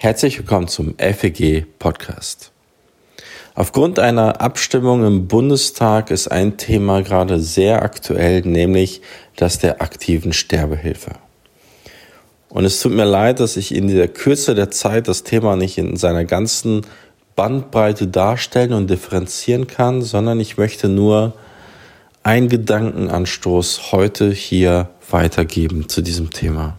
Herzlich willkommen zum FEG Podcast. Aufgrund einer Abstimmung im Bundestag ist ein Thema gerade sehr aktuell, nämlich das der aktiven Sterbehilfe. Und es tut mir leid, dass ich in der Kürze der Zeit das Thema nicht in seiner ganzen Bandbreite darstellen und differenzieren kann, sondern ich möchte nur einen Gedankenanstoß heute hier weitergeben zu diesem Thema.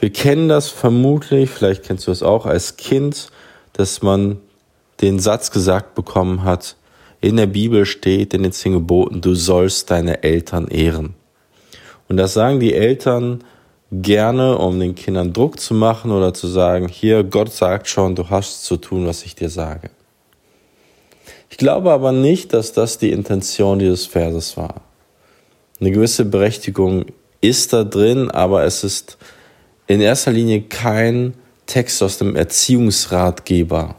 Wir kennen das vermutlich, vielleicht kennst du es auch als Kind, dass man den Satz gesagt bekommen hat, in der Bibel steht in den zehn Geboten, du sollst deine Eltern ehren. Und das sagen die Eltern gerne, um den Kindern Druck zu machen oder zu sagen, hier, Gott sagt schon, du hast zu tun, was ich dir sage. Ich glaube aber nicht, dass das die Intention dieses Verses war. Eine gewisse Berechtigung ist da drin, aber es ist in erster Linie kein Text aus dem Erziehungsratgeber,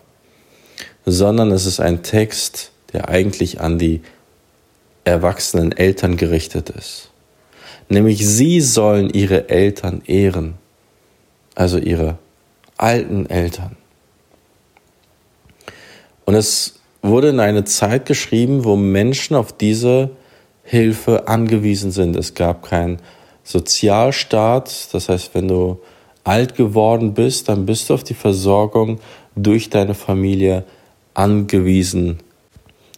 sondern es ist ein Text, der eigentlich an die erwachsenen Eltern gerichtet ist. Nämlich sie sollen ihre Eltern ehren, also ihre alten Eltern. Und es wurde in eine Zeit geschrieben, wo Menschen auf diese Hilfe angewiesen sind. Es gab kein Sozialstaat. Das heißt, wenn du alt geworden bist, dann bist du auf die Versorgung durch deine Familie angewiesen,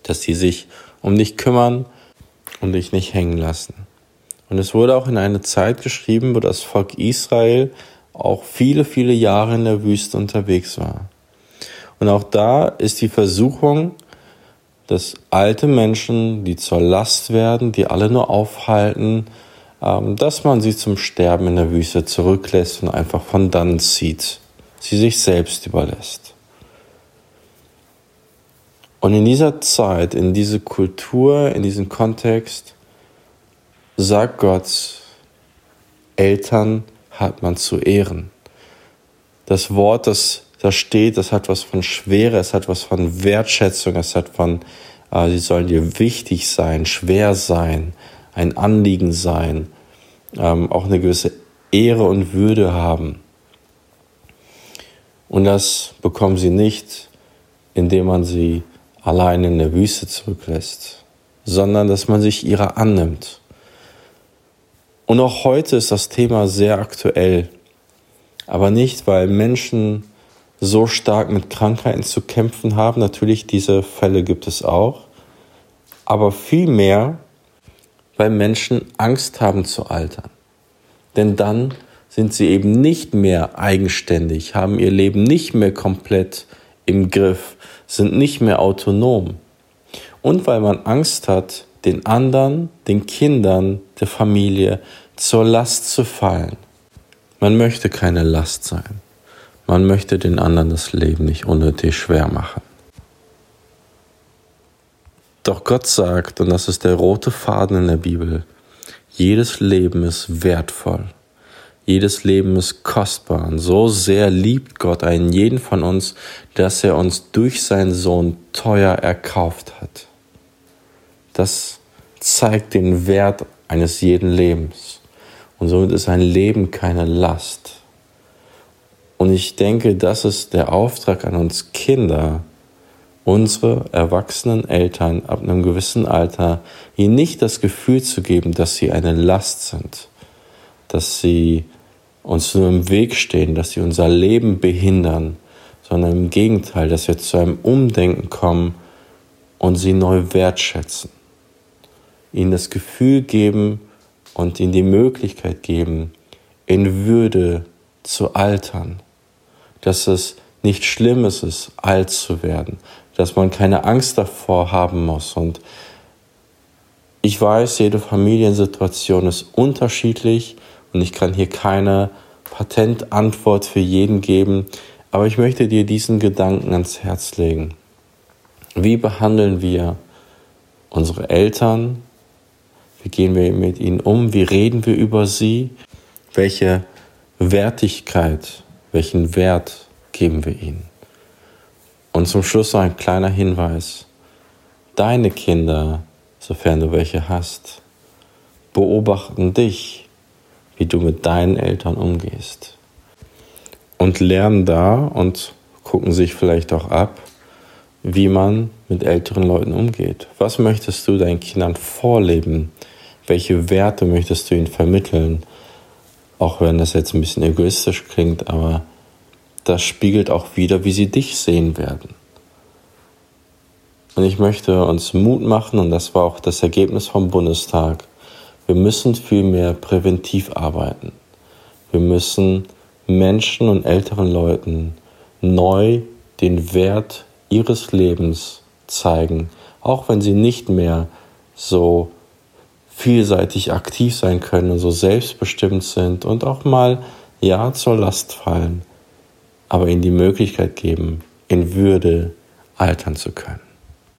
dass sie sich um dich kümmern und dich nicht hängen lassen. Und es wurde auch in eine Zeit geschrieben, wo das Volk Israel auch viele, viele Jahre in der Wüste unterwegs war. Und auch da ist die Versuchung, dass alte Menschen, die zur Last werden, die alle nur aufhalten, dass man sie zum Sterben in der Wüste zurücklässt und einfach von dann zieht, sie sich selbst überlässt. Und in dieser Zeit, in diese Kultur, in diesem Kontext, sagt Gott, Eltern hat man zu ehren. Das Wort, das da steht, das hat was von Schwere, es hat was von Wertschätzung, es hat von, äh, sie sollen dir wichtig sein, schwer sein, ein Anliegen sein, ähm, auch eine gewisse Ehre und Würde haben. Und das bekommen sie nicht, indem man sie allein in der Wüste zurücklässt, sondern dass man sich ihrer annimmt. Und auch heute ist das Thema sehr aktuell, aber nicht, weil Menschen so stark mit Krankheiten zu kämpfen haben. Natürlich, diese Fälle gibt es auch. Aber vielmehr, weil Menschen Angst haben zu altern. Denn dann sind sie eben nicht mehr eigenständig, haben ihr Leben nicht mehr komplett im Griff, sind nicht mehr autonom. Und weil man Angst hat, den anderen, den Kindern, der Familie zur Last zu fallen. Man möchte keine Last sein. Man möchte den anderen das Leben nicht unnötig schwer machen. Doch Gott sagt, und das ist der rote Faden in der Bibel, jedes Leben ist wertvoll. Jedes Leben ist kostbar. Und so sehr liebt Gott einen jeden von uns, dass er uns durch seinen Sohn teuer erkauft hat. Das zeigt den Wert eines jeden Lebens. Und somit ist ein Leben keine Last. Und ich denke, das ist der Auftrag an uns Kinder, unsere erwachsenen Eltern ab einem gewissen Alter ihnen nicht das Gefühl zu geben, dass sie eine Last sind, dass sie uns nur im Weg stehen, dass sie unser Leben behindern, sondern im Gegenteil, dass wir zu einem Umdenken kommen und sie neu wertschätzen, ihnen das Gefühl geben und ihnen die Möglichkeit geben, in Würde zu altern, dass es nicht schlimm ist, alt zu werden, dass man keine Angst davor haben muss. Und ich weiß, jede Familiensituation ist unterschiedlich und ich kann hier keine Patentantwort für jeden geben, aber ich möchte dir diesen Gedanken ans Herz legen. Wie behandeln wir unsere Eltern? Wie gehen wir mit ihnen um? Wie reden wir über sie? Welche Wertigkeit, welchen Wert geben wir ihnen? Und zum Schluss noch ein kleiner Hinweis. Deine Kinder, sofern du welche hast, beobachten dich, wie du mit deinen Eltern umgehst. und lernen da und gucken sich vielleicht auch ab, wie man mit älteren Leuten umgeht. Was möchtest du deinen Kindern vorleben? Welche Werte möchtest du ihnen vermitteln? Auch wenn das jetzt ein bisschen egoistisch klingt, aber das spiegelt auch wieder, wie sie dich sehen werden. Und ich möchte uns Mut machen, und das war auch das Ergebnis vom Bundestag, wir müssen viel mehr präventiv arbeiten. Wir müssen Menschen und älteren Leuten neu den Wert ihres Lebens zeigen, auch wenn sie nicht mehr so vielseitig aktiv sein können und so selbstbestimmt sind und auch mal ja zur Last fallen, aber ihnen die Möglichkeit geben, in Würde altern zu können.